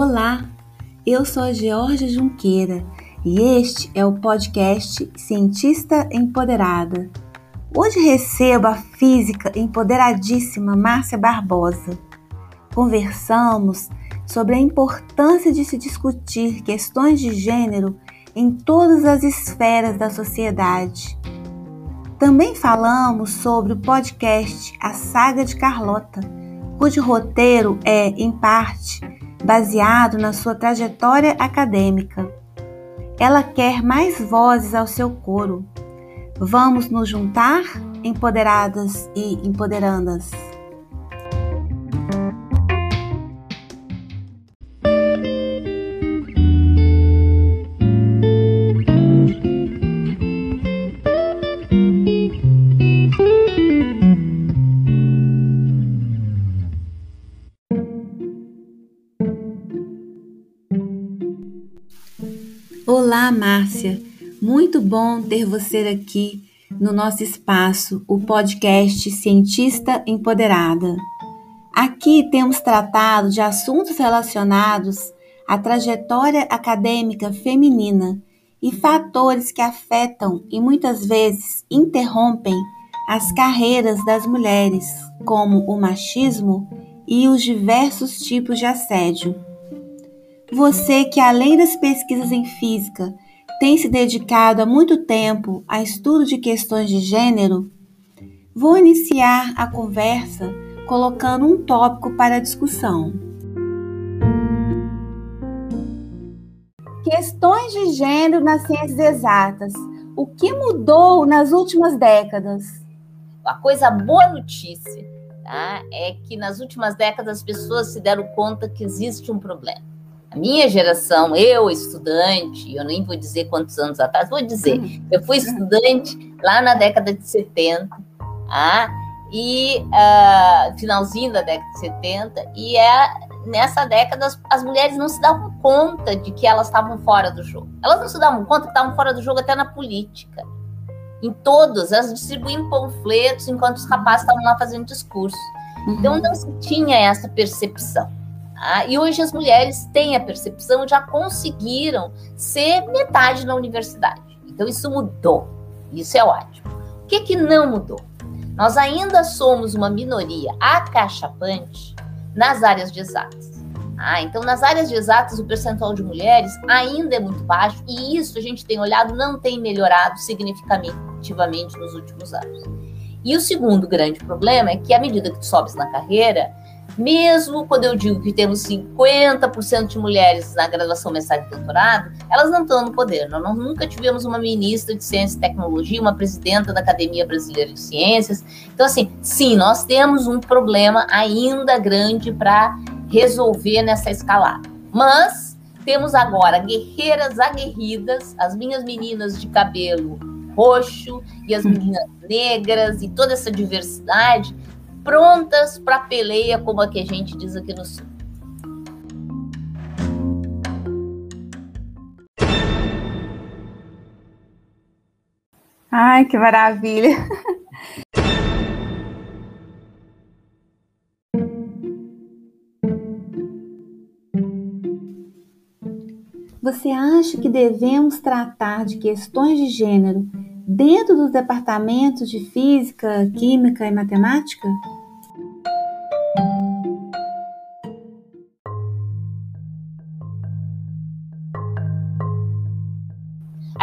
Olá, eu sou a Georgia Junqueira e este é o podcast Cientista Empoderada. Hoje recebo a física empoderadíssima Márcia Barbosa. Conversamos sobre a importância de se discutir questões de gênero em todas as esferas da sociedade. Também falamos sobre o podcast A Saga de Carlota, cujo roteiro é, em parte, baseado na sua trajetória acadêmica. Ela quer mais vozes ao seu coro. Vamos nos juntar, empoderadas e empoderandas. Olá, Márcia. Muito bom ter você aqui no nosso espaço, o podcast Cientista Empoderada. Aqui temos tratado de assuntos relacionados à trajetória acadêmica feminina e fatores que afetam e muitas vezes interrompem as carreiras das mulheres, como o machismo e os diversos tipos de assédio. Você que, além das pesquisas em física, tem se dedicado há muito tempo a estudo de questões de gênero, vou iniciar a conversa colocando um tópico para discussão. Questões de gênero nas ciências exatas. O que mudou nas últimas décadas? A coisa boa notícia tá, é que nas últimas décadas as pessoas se deram conta que existe um problema minha geração, eu estudante, eu nem vou dizer quantos anos atrás, vou dizer, uhum. eu fui estudante lá na década de 70, ah, e uh, finalzinho da década de 70, e é nessa década as, as, mulheres não se davam conta de que elas estavam fora do jogo. Elas não se davam conta que estavam fora do jogo até na política. Em todos, elas distribuíam panfletos enquanto os rapazes estavam lá fazendo discurso. Então uhum. não se tinha essa percepção. Ah, e hoje as mulheres têm a percepção, já conseguiram ser metade na universidade. Então isso mudou. Isso é ótimo. O que, que não mudou? Nós ainda somos uma minoria acachapante nas áreas de exatas. Ah, então, nas áreas de exatas, o percentual de mulheres ainda é muito baixo, e isso a gente tem olhado não tem melhorado significativamente nos últimos anos. E o segundo grande problema é que, à medida que tu sobes na carreira, mesmo quando eu digo que temos 50% de mulheres na graduação, mestrado e doutorado, elas não estão no poder. Nós nunca tivemos uma ministra de Ciência e Tecnologia, uma presidenta da Academia Brasileira de Ciências. Então, assim, sim, nós temos um problema ainda grande para resolver nessa escalada. Mas temos agora guerreiras aguerridas, as minhas meninas de cabelo roxo e as meninas negras e toda essa diversidade prontas para peleia, como a que a gente diz aqui no sul. Ai, que maravilha! Você acha que devemos tratar de questões de gênero dentro dos departamentos de física, química e matemática?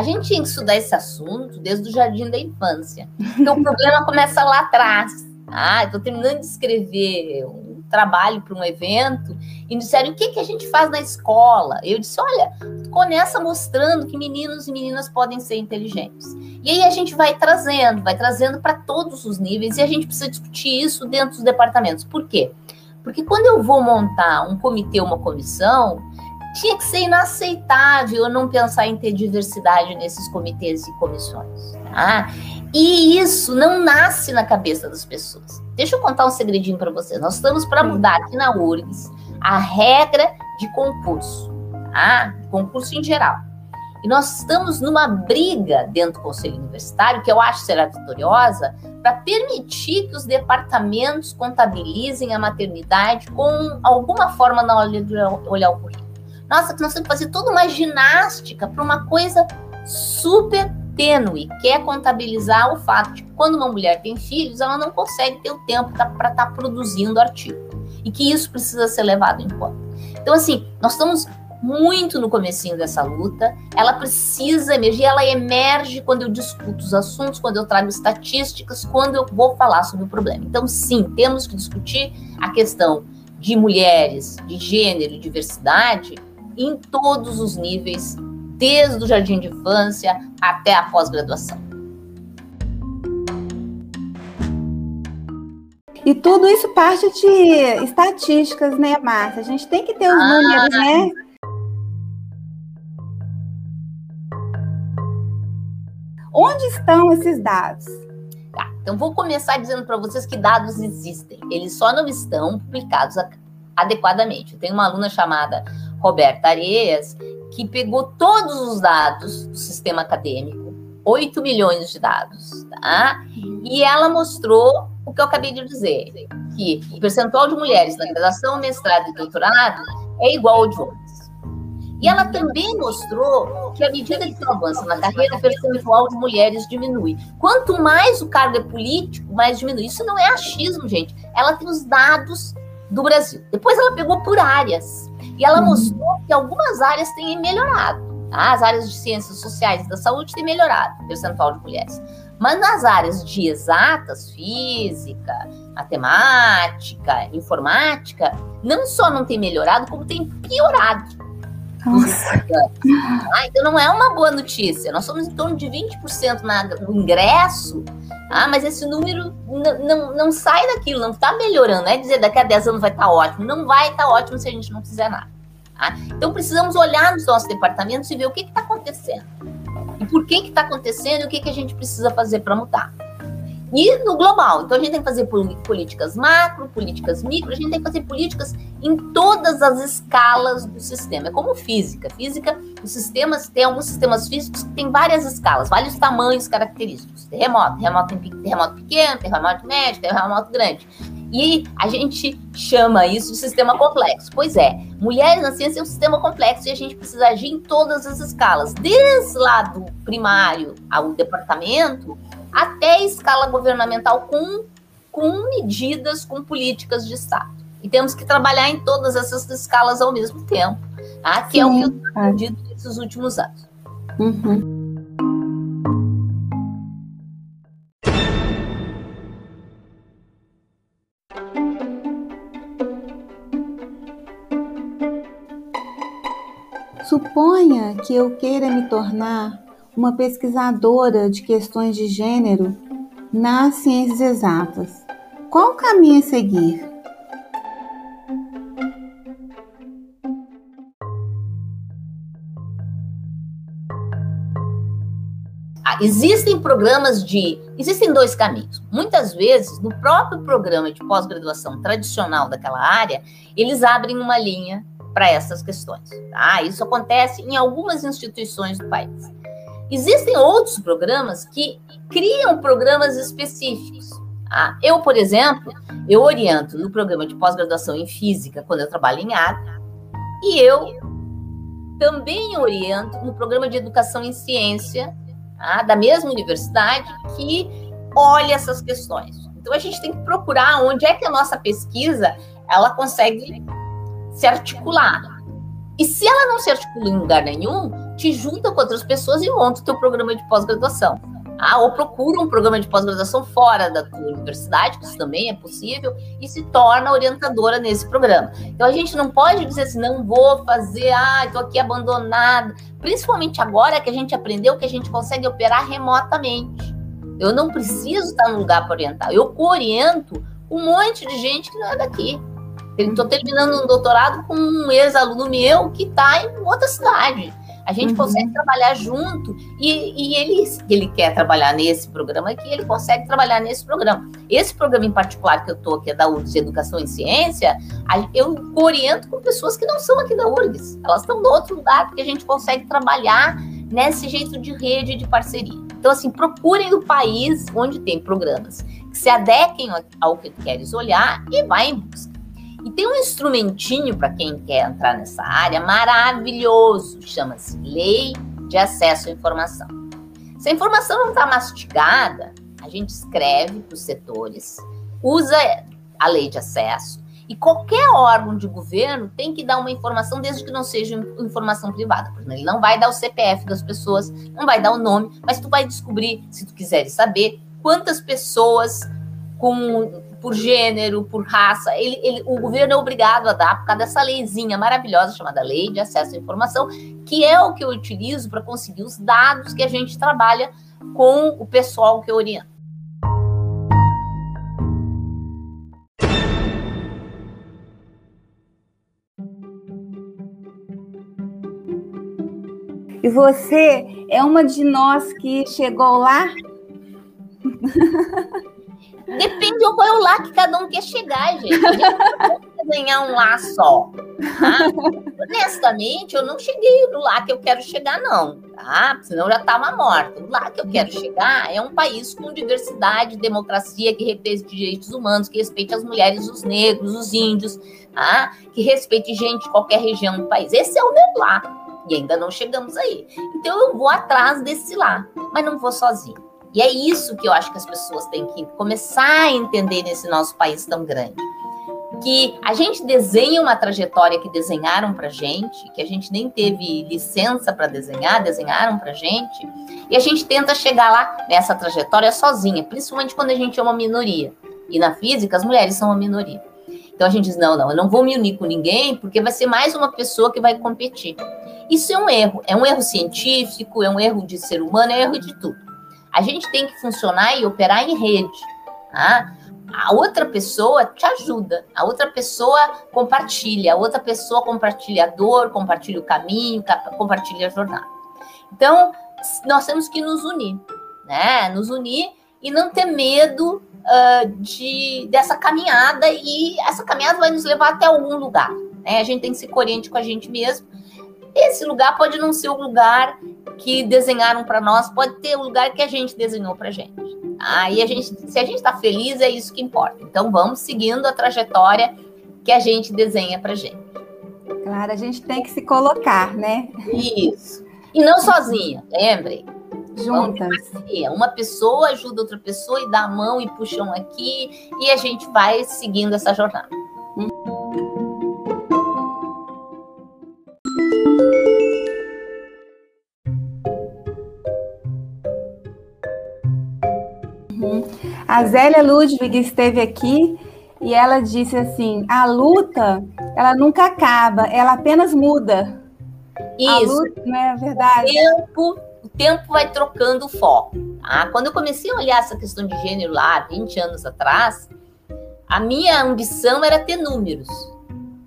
Gente tinha que estudar esse assunto desde o jardim da infância. Então o problema começa lá atrás. Ah, estou terminando de escrever um trabalho para um evento e disseram o que, que a gente faz na escola. Eu disse: olha, começa mostrando que meninos e meninas podem ser inteligentes. E aí a gente vai trazendo, vai trazendo para todos os níveis e a gente precisa discutir isso dentro dos departamentos. Por quê? Porque quando eu vou montar um comitê, uma comissão, tinha que ser inaceitável não pensar em ter diversidade nesses comitês e comissões. Tá? E isso não nasce na cabeça das pessoas. Deixa eu contar um segredinho para vocês. Nós estamos para mudar aqui na URGS a regra de concurso, tá? concurso em geral. E nós estamos numa briga dentro do Conselho Universitário, que eu acho será vitoriosa, para permitir que os departamentos contabilizem a maternidade com alguma forma na hora de olhar o currículo. Nossa, nós temos que fazer toda uma ginástica para uma coisa super tênue, que é contabilizar o fato de que quando uma mulher tem filhos, ela não consegue ter o tempo para estar tá produzindo artigo. E que isso precisa ser levado em conta. Então, assim, nós estamos muito no comecinho dessa luta. Ela precisa emergir, ela emerge quando eu discuto os assuntos, quando eu trago estatísticas, quando eu vou falar sobre o problema. Então, sim, temos que discutir a questão de mulheres, de gênero, diversidade em todos os níveis, desde o jardim de infância até a pós-graduação. E tudo isso parte de estatísticas, né, Márcia? A gente tem que ter os ah, números, né? Onde estão esses dados? Tá, então vou começar dizendo para vocês que dados existem. Eles só não estão publicados adequadamente. Eu tenho uma aluna chamada Roberta Areias que pegou todos os dados do sistema acadêmico, 8 milhões de dados, tá? E ela mostrou o que eu acabei de dizer, que o percentual de mulheres na graduação, mestrado e doutorado é igual ao de homens. E ela também mostrou que, à medida que avança na carreira, o percentual de mulheres diminui. Quanto mais o cargo é político, mais diminui. Isso não é achismo, gente. Ela tem os dados do Brasil. Depois ela pegou por áreas. E ela mostrou que algumas áreas têm melhorado. Tá? As áreas de ciências sociais e da saúde têm melhorado percentual de mulheres. Mas nas áreas de exatas, física, matemática, informática, não só não tem melhorado, como tem piorado. Ah, então não é uma boa notícia. Nós somos em torno de 20% na, no ingresso, ah, mas esse número não, não sai daquilo, não está melhorando. É dizer daqui a 10 anos vai estar tá ótimo. Não vai estar tá ótimo se a gente não fizer nada. Tá? Então precisamos olhar nos nossos departamentos e ver o que está acontecendo. E por que está acontecendo e o que, que a gente precisa fazer para mudar. E no global. Então a gente tem que fazer políticas macro, políticas micro, a gente tem que fazer políticas em todas as escalas do sistema. É como física. Física, os sistemas, tem alguns sistemas físicos que têm várias escalas, vários tamanhos característicos. Terremoto, terremoto, terremoto pequeno, terremoto médio, terremoto grande. E a gente chama isso de sistema complexo. Pois é, mulheres na ciência é um sistema complexo e a gente precisa agir em todas as escalas, desde lá do primário ao departamento, até escala governamental com, com medidas, com políticas de Estado. E temos que trabalhar em todas essas escalas ao mesmo tempo, tá? que Sim, é o que eu tenho aprendido nesses últimos anos. Uhum. Suponha que eu queira me tornar uma pesquisadora de questões de gênero nas ciências exatas. Qual o caminho a seguir? Ah, existem programas de. Existem dois caminhos. Muitas vezes, no próprio programa de pós-graduação tradicional daquela área, eles abrem uma linha para essas questões. Tá? Isso acontece em algumas instituições do país. Existem outros programas que criam programas específicos. Ah, eu, por exemplo, eu oriento no programa de pós-graduação em física quando eu trabalho em ATA, e eu também oriento no programa de educação em ciência tá, da mesma universidade que olha essas questões. Então a gente tem que procurar onde é que a nossa pesquisa ela consegue se articular. E se ela não se articula em lugar nenhum, te junta com outras pessoas e monta o teu programa de pós-graduação. Ah, ou procura um programa de pós-graduação fora da tua universidade, que isso também é possível, e se torna orientadora nesse programa. Então a gente não pode dizer assim, não vou fazer, ah, estou aqui abandonada. Principalmente agora que a gente aprendeu que a gente consegue operar remotamente. Eu não preciso estar no lugar para orientar. Eu oriento um monte de gente que não é daqui. Estou terminando um doutorado com um ex-aluno meu que está em outra cidade. A gente uhum. consegue trabalhar junto e, e ele, ele quer trabalhar nesse programa aqui, ele consegue trabalhar nesse programa. Esse programa em particular que eu estou, que é da URGS Educação e Ciência, eu oriento com pessoas que não são aqui da URGS. Elas estão no outro lugar, porque a gente consegue trabalhar nesse jeito de rede de parceria. Então, assim, procurem o país onde tem programas que se adequem ao que queres olhar e vá em busca. E tem um instrumentinho para quem quer entrar nessa área maravilhoso, chama-se Lei de Acesso à Informação. Se a informação não está mastigada, a gente escreve para os setores, usa a lei de acesso, e qualquer órgão de governo tem que dar uma informação, desde que não seja informação privada. Ele não vai dar o CPF das pessoas, não vai dar o nome, mas tu vai descobrir, se tu quiseres saber, quantas pessoas com por gênero, por raça, ele, ele, o governo é obrigado a dar por causa dessa leizinha maravilhosa chamada Lei de Acesso à Informação, que é o que eu utilizo para conseguir os dados que a gente trabalha com o pessoal que eu oriento. E você é uma de nós que chegou lá? Depende do qual é o lá que cada um quer chegar, gente. A gente não desenhar um lá só. Tá? Honestamente, eu não cheguei no lá que eu quero chegar, não. Tá? Senão eu já estava morta. O lá que eu quero chegar é um país com diversidade, democracia, que respeite direitos humanos, que respeite as mulheres, os negros, os índios, tá? que respeite gente de qualquer região do país. Esse é o meu lá. E ainda não chegamos aí. Então eu vou atrás desse lá, mas não vou sozinho. E é isso que eu acho que as pessoas têm que começar a entender nesse nosso país tão grande. Que a gente desenha uma trajetória que desenharam pra gente, que a gente nem teve licença para desenhar, desenharam pra gente, e a gente tenta chegar lá nessa trajetória sozinha, principalmente quando a gente é uma minoria. E na física, as mulheres são uma minoria. Então a gente diz: não, não, eu não vou me unir com ninguém, porque vai ser mais uma pessoa que vai competir. Isso é um erro, é um erro científico, é um erro de ser humano, é um erro de tudo. A gente tem que funcionar e operar em rede. Tá? A outra pessoa te ajuda, a outra pessoa compartilha, a outra pessoa compartilha a dor, compartilha o caminho, compartilha a jornada. Então, nós temos que nos unir, né? Nos unir e não ter medo uh, de, dessa caminhada, e essa caminhada vai nos levar até algum lugar. Né? A gente tem que ser coerente com a gente mesmo esse lugar pode não ser o lugar que desenharam para nós, pode ter o lugar que a gente desenhou para gente. Aí a gente, se a gente está feliz, é isso que importa. Então vamos seguindo a trajetória que a gente desenha para gente. Claro, a gente tem que se colocar, né? Isso. E não sozinha, lembrem. Juntas. Uma pessoa ajuda outra pessoa e dá a mão e puxam aqui e a gente vai seguindo essa jornada. A Zélia Ludwig esteve aqui e ela disse assim: a luta, ela nunca acaba, ela apenas muda. Isso. Luta, não é verdade? O tempo, o tempo vai trocando o foco. Tá? Quando eu comecei a olhar essa questão de gênero lá, 20 anos atrás, a minha ambição era ter números.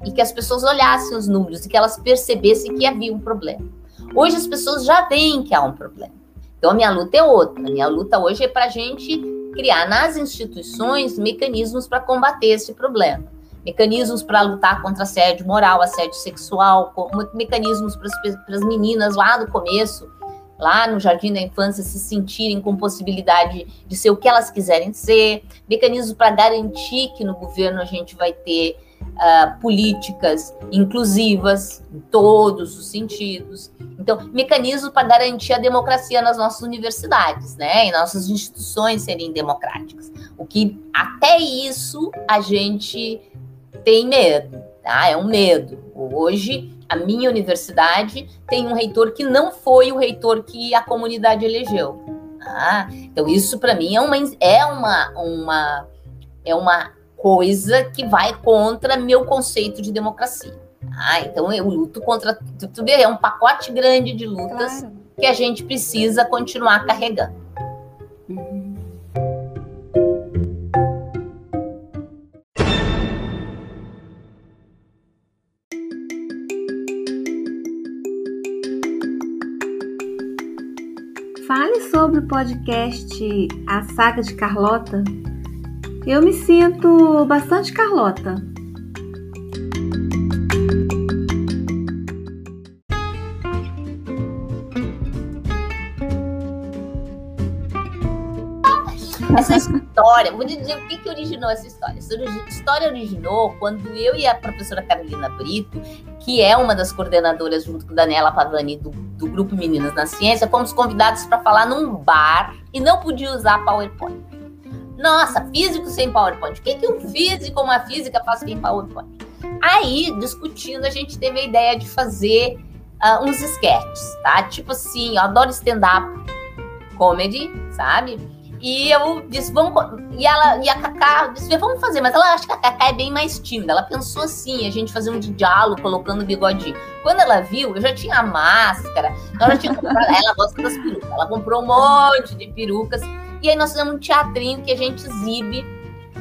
E que as pessoas olhassem os números e que elas percebessem que havia um problema. Hoje as pessoas já veem que há um problema. Então a minha luta é outra. A minha luta hoje é para a gente criar nas instituições mecanismos para combater esse problema. Mecanismos para lutar contra assédio moral, assédio sexual, mecanismos para as meninas lá do começo, lá no jardim da infância, se sentirem com possibilidade de ser o que elas quiserem ser, mecanismos para garantir que no governo a gente vai ter uh, políticas inclusivas em todos os sentidos. Então, mecanismos para garantir a democracia nas nossas universidades, né? E nossas instituições serem democráticas. O que até isso a gente tem medo, tá? É um medo. Hoje, a minha universidade tem um reitor que não foi o reitor que a comunidade elegeu. Tá? Então, isso para mim é uma, é uma, uma, é uma coisa que vai contra meu conceito de democracia. Ah, então eu luto contra. Tu, vê, é um pacote grande de lutas claro. que a gente precisa continuar carregando. Uhum. Fale sobre o podcast A Saga de Carlota eu me sinto bastante Carlota. Essa história, vou dizer o que, que originou essa história. Essa história originou quando eu e a professora Carolina Brito, que é uma das coordenadoras, junto com Daniela Pavani, do, do Grupo Meninas na Ciência, fomos convidados para falar num bar e não podia usar PowerPoint. Nossa, físico sem PowerPoint. O que, que um físico, uma física faz sem PowerPoint? Aí, discutindo, a gente teve a ideia de fazer uh, uns sketches, tá? Tipo assim, eu adoro stand-up comedy, sabe? E eu disse, vamos. E ela e a Cacá disse, vamos fazer, mas ela acha que a Cacá é bem mais tímida. Ela pensou assim, a gente fazer um diálogo colocando o bigodinho. Quando ela viu, eu já tinha a máscara, ela tinha comprado, ela gosta das perucas. Ela comprou um monte de perucas. E aí nós fizemos um teatrinho que a gente exibe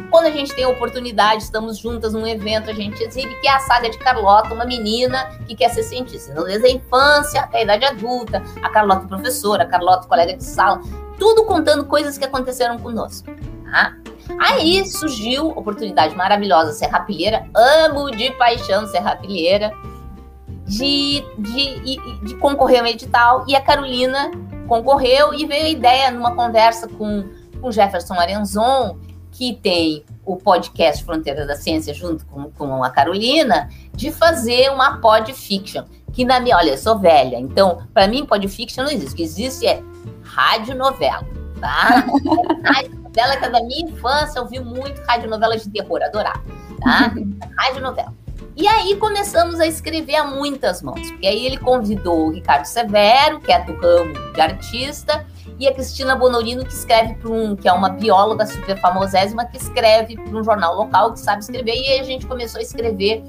quando a gente tem a oportunidade, estamos juntas num evento, a gente exibe, que é a saga de Carlota, uma menina que quer ser cientista. Então, desde a infância até a idade adulta, a Carlota professora, a Carlota colega de sala, tudo contando coisas que aconteceram conosco. Tá? Aí surgiu oportunidade maravilhosa, Serrapilheira, amo de paixão Serrapilheira, de, de, de, de concorrer ao edital, e a Carolina concorreu e veio a ideia numa conversa com o Jefferson Arenzon, que tem o podcast Fronteira da Ciência junto com, com a Carolina, de fazer uma podfiction. Que na minha, olha, eu sou velha, então, para mim, podfiction não existe. O que existe é radionovela, tá? radionovela que é da minha infância, eu vi muito radionovelas de terror, adorava, tá? radionovela. E aí começamos a escrever a muitas mãos, porque aí ele convidou o Ricardo Severo, que é do ramo de artista, e a Cristina Bonorino, que escreve para um, que é uma bióloga super famosésima, que escreve para um jornal local, que sabe escrever, e aí a gente começou a escrever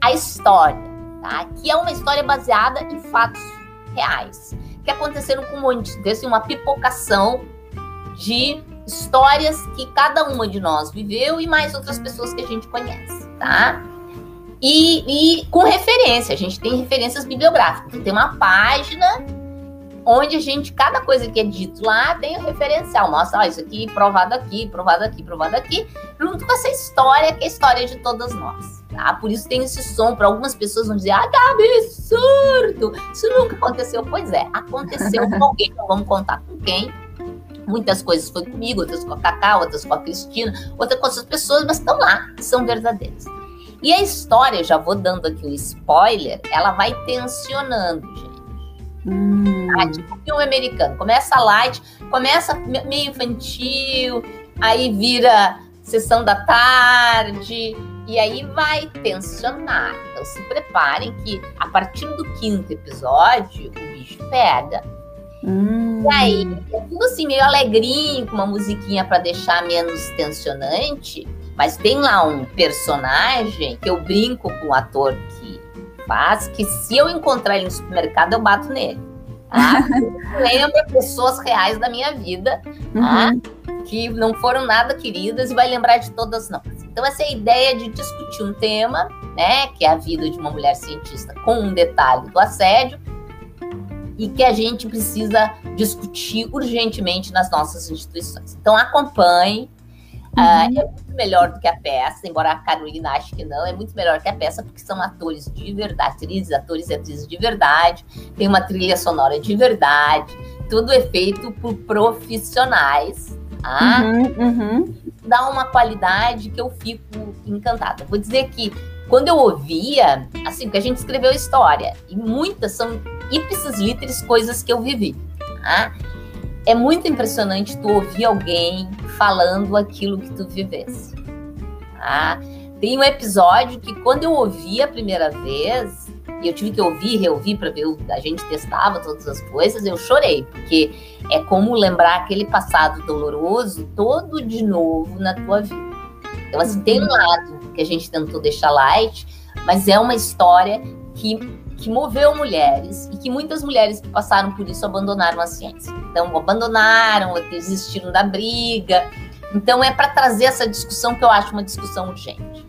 a história, tá? Que é uma história baseada em fatos reais, que aconteceram com um monte, desse uma pipocação de histórias que cada uma de nós viveu e mais outras pessoas que a gente conhece, tá? E, e com referência, a gente tem referências bibliográficas. Tem uma página onde a gente, cada coisa que é dito lá tem o um referencial. Mostra, ó, isso aqui provado aqui, provado aqui, provado aqui, junto com essa história que é a história de todas nós. Tá? Por isso tem esse som. Para algumas pessoas vão dizer, ah, que absurdo! Isso nunca aconteceu. Pois é, aconteceu com alguém, não vamos contar com quem. Muitas coisas foi comigo, outras com a Cacá, outras com a Cristina, outras com outras pessoas, mas estão lá, são verdadeiras. E a história, já vou dando aqui o um spoiler, ela vai tensionando, gente. Hum. Ah, tipo filme americano. Começa light, começa meio infantil, aí vira sessão da tarde, e aí vai tensionar. Então se preparem que a partir do quinto episódio o bicho pega. Hum. E aí, é tudo assim, meio alegrinho, com uma musiquinha para deixar menos tensionante. Mas tem lá um personagem que eu brinco com o ator que faz, que se eu encontrar ele no supermercado, eu bato nele. Tá? Lembra pessoas reais da minha vida, tá? uhum. que não foram nada queridas e vai lembrar de todas nós. Então, essa é a ideia de discutir um tema, né, que é a vida de uma mulher cientista, com um detalhe do assédio, e que a gente precisa discutir urgentemente nas nossas instituições. Então, acompanhe, Uhum. Uh, é muito melhor do que a peça, embora a Carolina ache que não, é muito melhor que a peça, porque são atores de verdade, atrizes, atores e atrizes de verdade, tem uma trilha sonora de verdade, tudo é feito por profissionais. Tá? Uhum, uhum. Dá uma qualidade que eu fico encantada. Vou dizer que quando eu ouvia, assim, porque a gente escreveu história, e muitas são ipsis literis coisas que eu vivi. Tá? É muito impressionante tu ouvir alguém falando aquilo que tu vivesse. Tá? Tem um episódio que quando eu ouvi a primeira vez, e eu tive que ouvir e reouvir para ver, a gente testava todas as coisas, eu chorei, porque é como lembrar aquele passado doloroso todo de novo na tua vida. Então, assim, tem um uhum. lado que a gente tentou deixar light, mas é uma história que que moveu mulheres e que muitas mulheres que passaram por isso abandonaram a ciência. Então, abandonaram, desistiram da briga. Então, é para trazer essa discussão que eu acho uma discussão urgente.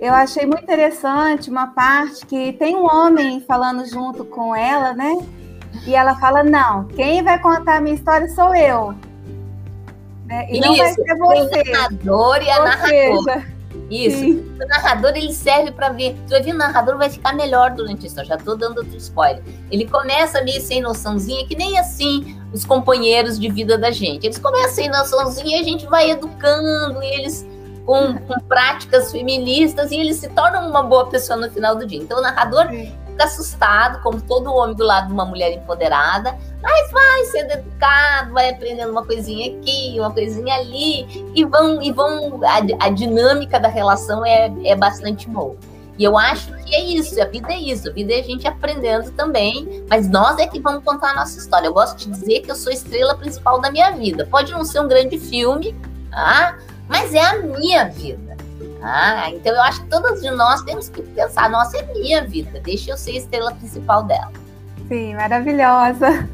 Eu achei muito interessante uma parte que tem um homem falando junto com ela, né? E ela fala: Não, quem vai contar a minha história sou eu. Né? E Isso, não vai ser você. O narrador e a Ou narradora. Seja, Isso. Sim. O narrador ele serve para ver. Tu vai ver, o narrador vai ficar melhor durante a história. Já tô dando outro spoiler. Ele começa meio sem noçãozinha, que nem assim os companheiros de vida da gente. Eles começam sem noçãozinha e a gente vai educando e eles com, com, práticas feministas e eles se tornam uma boa pessoa no final do dia. Então o narrador fica assustado, como todo homem do lado de uma mulher empoderada, mas vai sendo educado, vai aprendendo uma coisinha aqui, uma coisinha ali, e vão, e vão, a, a dinâmica da relação é, é bastante boa. E eu acho que é isso, a vida é isso, a vida é a gente aprendendo também, mas nós é que vamos contar a nossa história. Eu gosto de dizer que eu sou a estrela principal da minha vida. Pode não ser um grande filme, tá? mas é a minha vida. Ah, então eu acho que todas de nós temos que pensar, nossa, é minha vida, deixa eu ser a estrela principal dela. Sim, maravilhosa.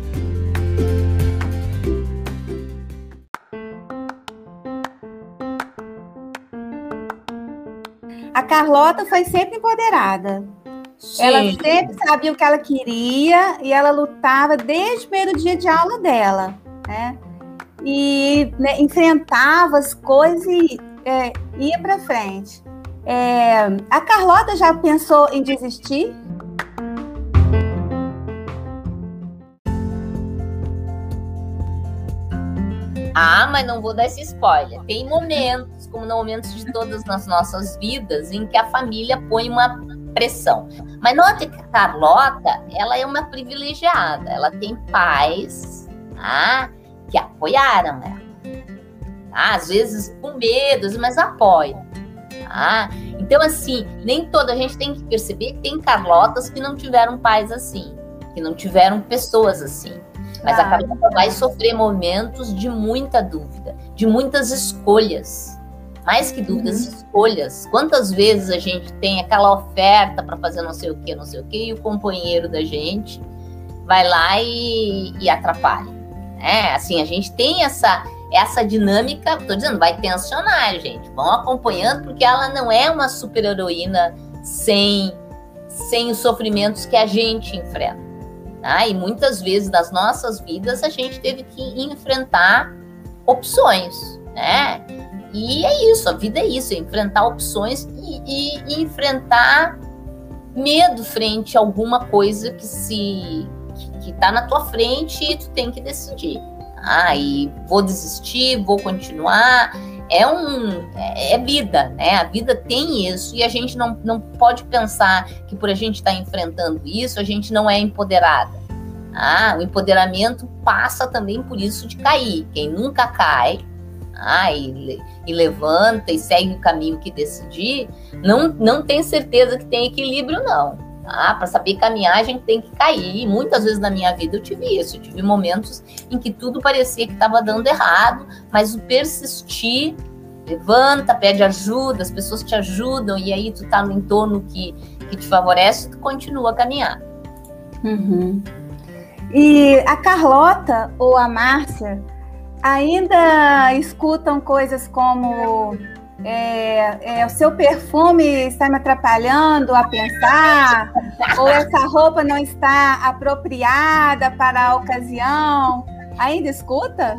A Carlota foi sempre empoderada. Sim. Ela sempre sabia o que ela queria e ela lutava desde o primeiro dia de aula dela, né? E né, enfrentava as coisas e é, ia para frente. É, a Carlota já pensou em desistir? Ah, mas não vou dar esse spoiler. Tem momentos, como momentos de todas as nossas vidas, em que a família põe uma pressão. Mas note que a Carlota, ela é uma privilegiada. Ela tem pais tá, que apoiaram ela. Tá? Às vezes com medo, mas apoiam. Tá? Então, assim, nem toda a gente tem que perceber que tem Carlotas que não tiveram pais assim, que não tiveram pessoas assim. Mas ah, a Carlota vai sofrer momentos de muita dúvida, de muitas escolhas. Mais que dúvidas, uhum. escolhas. Quantas vezes a gente tem aquela oferta para fazer não sei o que, não sei o que, e o companheiro da gente vai lá e, e atrapalha. É, assim, a gente tem essa essa dinâmica, tô dizendo, vai tensionar, gente. Vão acompanhando, porque ela não é uma super-heroína sem, sem os sofrimentos que a gente enfrenta. Tá? E muitas vezes das nossas vidas a gente teve que enfrentar opções, né? E é isso, a vida é isso, é enfrentar opções e, e, e enfrentar medo frente a alguma coisa que se que, que tá na tua frente e tu tem que decidir ah, e vou desistir, vou continuar. É um é, é vida, né? A vida tem isso e a gente não, não pode pensar que por a gente estar tá enfrentando isso, a gente não é empoderada. Ah, o empoderamento passa também por isso de cair. Quem nunca cai, ah, e, e, levanta e segue o caminho que decidir, não, não tem certeza que tem equilíbrio, não. Ah, para saber caminhar, a gente tem que cair. Muitas vezes na minha vida eu tive isso. Eu tive momentos em que tudo parecia que estava dando errado, mas o persistir, levanta, pede ajuda, as pessoas te ajudam, e aí tu tá no entorno que, que te favorece, tu continua a caminhar. Uhum. E a Carlota ou a Márcia ainda escutam coisas como é, é, o seu perfume está me atrapalhando a pensar, ou essa roupa não está apropriada para a ocasião. Ainda escuta?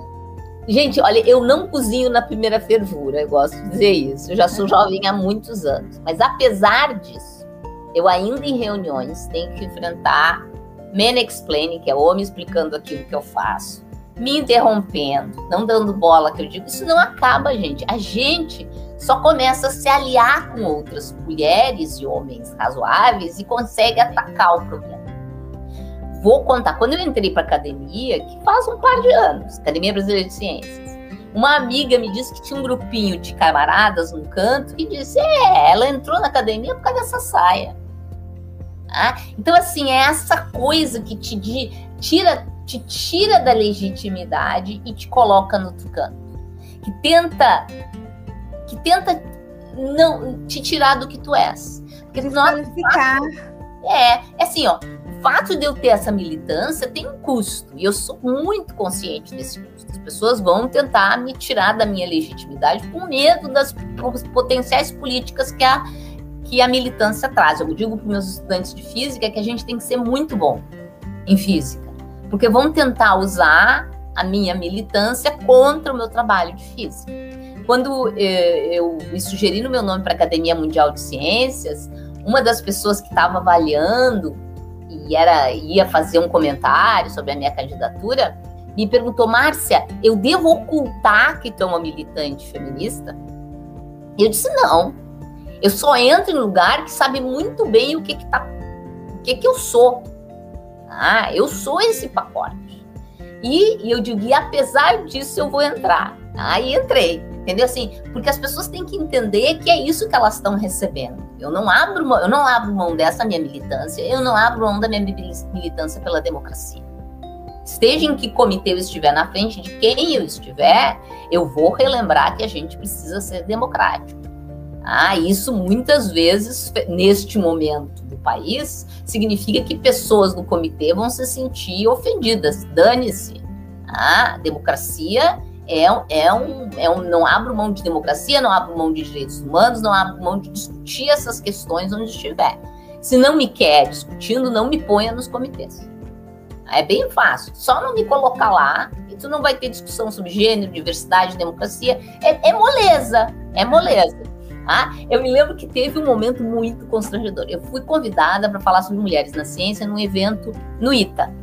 Gente, olha, eu não cozinho na primeira fervura, eu gosto de dizer isso. Eu já sou jovem há muitos anos. Mas apesar disso, eu ainda em reuniões tenho que enfrentar men explaining, que é homem explicando aquilo que eu faço, me interrompendo, não dando bola que eu digo. Isso não acaba, gente. A gente só começa a se aliar com outras mulheres e homens razoáveis e consegue atacar o problema. Vou contar, quando eu entrei para academia, que faz um par de anos, Academia Brasileira de Ciências, uma amiga me disse que tinha um grupinho de camaradas num canto e disse: É, ela entrou na academia por causa dessa saia. Ah, então, assim, é essa coisa que te tira, te tira da legitimidade e te coloca no outro canto. Que tenta que tenta não te tirar do que tu és. Porque nós, é, é assim, ó. O fato de eu ter essa militância tem um custo. E eu sou muito consciente desse custo. As pessoas vão tentar me tirar da minha legitimidade com medo das potenciais políticas que a, que a militância traz. Eu digo para meus estudantes de física que a gente tem que ser muito bom em física. Porque vão tentar usar a minha militância contra o meu trabalho de física. Quando eh, eu me sugeri no meu nome para a Academia Mundial de Ciências, uma das pessoas que estava avaliando e era ia fazer um comentário sobre a minha candidatura me perguntou, Márcia, eu devo ocultar que tu é uma militante feminista? E eu disse não. Eu só entro em lugar que sabe muito bem o que que tá, o que que eu sou. Ah, eu sou esse pacote. E, e eu digo, e apesar disso eu vou entrar. Aí entrei. Entendeu assim? Porque as pessoas têm que entender que é isso que elas estão recebendo. Eu não abro mão, eu não abro mão dessa minha militância, eu não abro mão da minha militância pela democracia. Esteja em que comitê eu estiver na frente de quem eu estiver, eu vou relembrar que a gente precisa ser democrático. Ah, isso muitas vezes, neste momento do país, significa que pessoas do comitê vão se sentir ofendidas. Dane-se. Ah, democracia é, é, um, é um. Não abro mão de democracia, não abro mão de direitos humanos, não abro mão de discutir essas questões onde estiver. Se não me quer discutindo, não me ponha nos comitês. É bem fácil. Só não me colocar lá e tu não vai ter discussão sobre gênero, diversidade, democracia. É, é moleza. É moleza. Ah, eu me lembro que teve um momento muito constrangedor. Eu fui convidada para falar sobre mulheres na ciência num evento no ITA.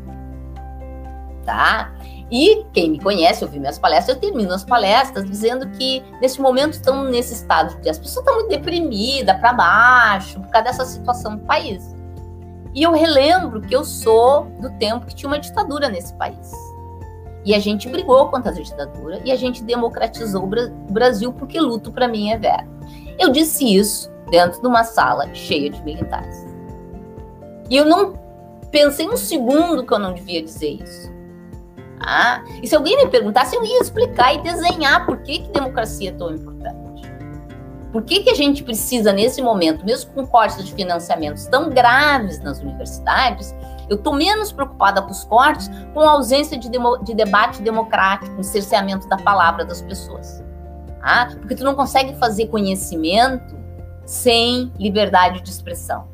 Tá? E quem me conhece, ouviu minhas palestras, eu termino as palestras dizendo que nesse momento estão nesse estado de as pessoas estão muito deprimidas, para baixo, por causa dessa situação do país. E eu relembro que eu sou do tempo que tinha uma ditadura nesse país. E a gente brigou contra a ditadura e a gente democratizou o Brasil porque luto para mim é verbo. Eu disse isso dentro de uma sala cheia de militares. E eu não pensei um segundo que eu não devia dizer isso. Ah, e se alguém me perguntasse, eu ia explicar e desenhar por que, que democracia é tão importante. Por que, que a gente precisa, nesse momento, mesmo com cortes de financiamentos tão graves nas universidades, eu estou menos preocupada com os cortes, com a ausência de, demo, de debate democrático, um cerceamento da palavra das pessoas. Ah, porque tu não consegue fazer conhecimento sem liberdade de expressão.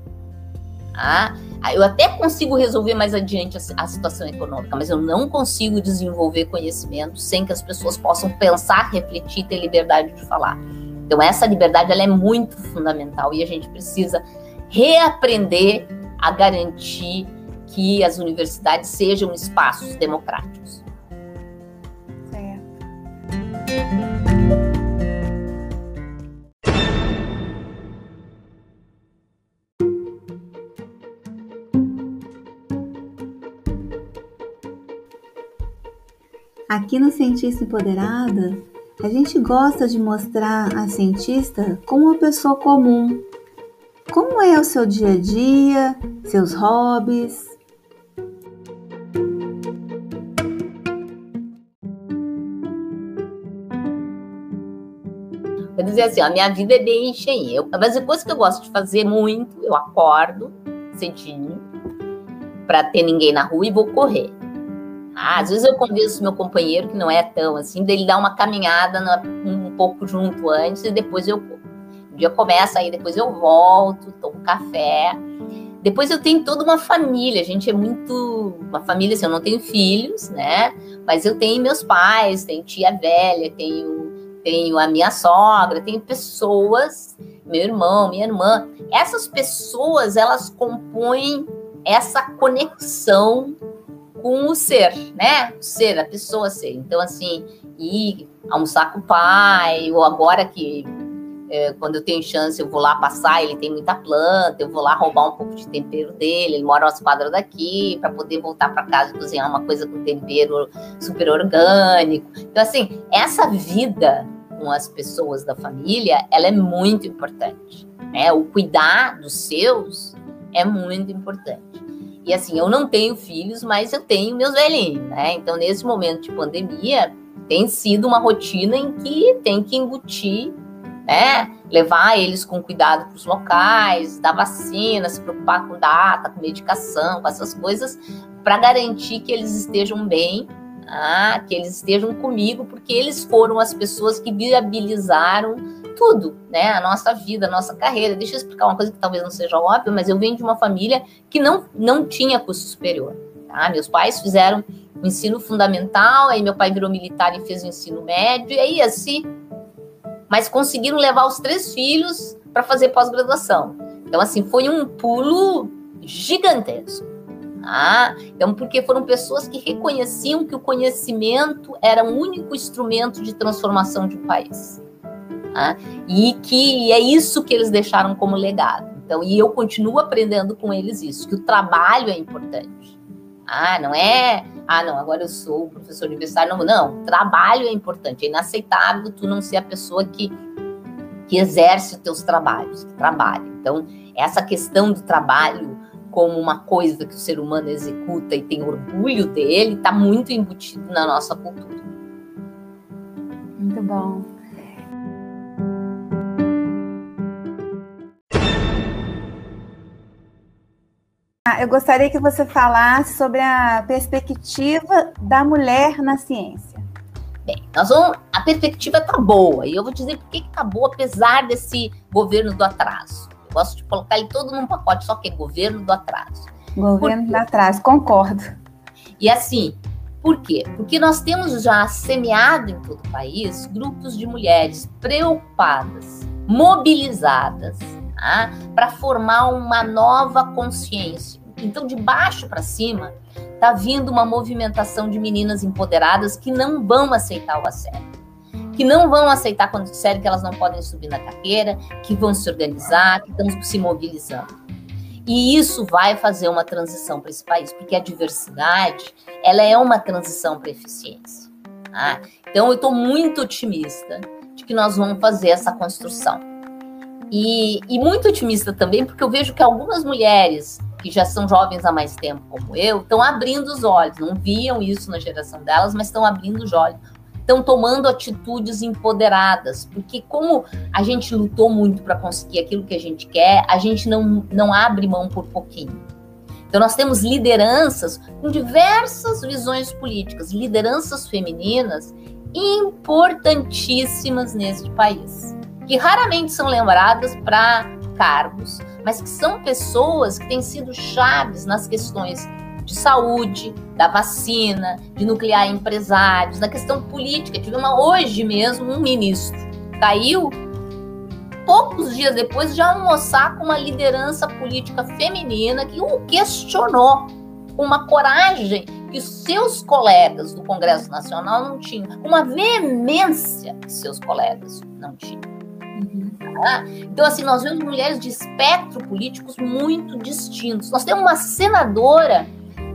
Ah, eu até consigo resolver mais adiante a, a, situação econômica, mas eu não consigo desenvolver conhecimento sem que as pessoas possam pensar, refletir ter liberdade de falar. Então essa liberdade ela é muito fundamental e a gente precisa reaprender a garantir que as universidades sejam espaços democráticos. Certo. Aqui no Cientista Empoderada, a gente gosta de mostrar a cientista como uma pessoa comum. Como é o seu dia a dia, seus hobbies? Vou dizer assim, a minha vida é bem cheinha. Eu, mas a coisa que eu gosto de fazer muito, eu acordo cedinho para ter ninguém na rua e vou correr. Ah, às vezes eu convenço meu companheiro, que não é tão assim, dele dar uma caminhada um pouco junto antes e depois eu O dia começa aí, depois eu volto, tomo café. Depois eu tenho toda uma família, a gente é muito. Uma família, assim, eu não tenho filhos, né? Mas eu tenho meus pais, tenho tia velha, tenho, tenho a minha sogra, tenho pessoas, meu irmão, minha irmã. Essas pessoas, elas compõem essa conexão com o ser, né? O ser, a pessoa ser. Então, assim, ir almoçar com o pai, ou agora que é, quando eu tenho chance eu vou lá passar, ele tem muita planta, eu vou lá roubar um pouco de tempero dele, ele mora umas quadras daqui, para poder voltar para casa e cozinhar uma coisa com tempero super orgânico. Então, assim, essa vida com as pessoas da família, ela é muito importante, né? O cuidar dos seus é muito importante. E assim, eu não tenho filhos, mas eu tenho meus velhinhos, né? Então, nesse momento de pandemia, tem sido uma rotina em que tem que embutir, né? Levar eles com cuidado para os locais, dar vacina, se preocupar com data, com medicação, com essas coisas, para garantir que eles estejam bem, ah, que eles estejam comigo, porque eles foram as pessoas que viabilizaram tudo, né? A nossa vida, a nossa carreira. Deixa eu explicar uma coisa que talvez não seja óbvia, mas eu venho de uma família que não, não tinha curso superior. Tá? Meus pais fizeram o ensino fundamental, aí meu pai virou militar e fez o ensino médio, e aí assim, mas conseguiram levar os três filhos para fazer pós-graduação. Então, assim, foi um pulo gigantesco. Ah, então, porque foram pessoas que reconheciam que o conhecimento era o único instrumento de transformação de um país. Ah, e que é isso que eles deixaram como legado. Então, e eu continuo aprendendo com eles isso, que o trabalho é importante. Ah, não é, ah, não, agora eu sou professor universitário. Não, não, trabalho é importante. É inaceitável tu não ser a pessoa que, que exerce os teus trabalhos, que trabalha. Então, essa questão do trabalho como uma coisa que o ser humano executa e tem orgulho dele, está muito embutido na nossa cultura. Muito bom. Eu gostaria que você falasse sobre a perspectiva da mulher na ciência. Bem, nós vamos, a perspectiva está boa, e eu vou dizer por que está boa, apesar desse governo do atraso. Eu gosto de colocar ele todo num pacote, só que é governo do atraso. Governo do atraso, concordo. E assim, por quê? Porque nós temos já semeado em todo o país grupos de mulheres preocupadas, mobilizadas, tá? para formar uma nova consciência. Então, de baixo para cima, está vindo uma movimentação de meninas empoderadas que não vão aceitar o assédio. Que não vão aceitar quando disserem que elas não podem subir na carreira, que vão se organizar, que estão se mobilizando. E isso vai fazer uma transição para esse país, porque a diversidade ela é uma transição para eficiência. Tá? Então, eu estou muito otimista de que nós vamos fazer essa construção. E, e muito otimista também, porque eu vejo que algumas mulheres que já são jovens há mais tempo, como eu, estão abrindo os olhos. Não viam isso na geração delas, mas estão abrindo os olhos. Estão tomando atitudes empoderadas, porque como a gente lutou muito para conseguir aquilo que a gente quer, a gente não, não abre mão por pouquinho. Então, nós temos lideranças com diversas visões políticas, lideranças femininas importantíssimas neste país que raramente são lembradas para cargos, mas que são pessoas que têm sido chaves nas questões de saúde, da vacina, de nuclear empresários, na questão política. Tivemos hoje mesmo um ministro caiu, poucos dias depois de almoçar com uma liderança política feminina que o questionou com uma coragem que seus colegas do Congresso Nacional não tinham, uma veemência que seus colegas não tinham. Tá? Então, assim, nós vemos mulheres de espectro políticos muito distintos. Nós temos uma senadora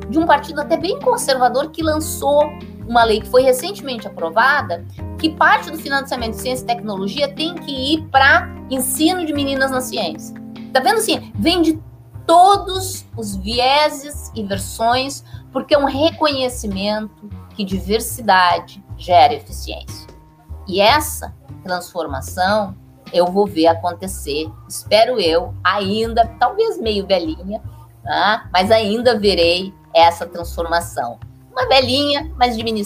de um partido até bem conservador que lançou uma lei que foi recentemente aprovada, que parte do financiamento de ciência e tecnologia tem que ir para ensino de meninas na ciência. Tá vendo assim? Vem de todos os vieses e versões, porque é um reconhecimento que diversidade gera eficiência. E essa transformação eu vou ver acontecer, espero eu, ainda, talvez meio velhinha, tá? mas ainda verei essa transformação. Uma velhinha, mas de mini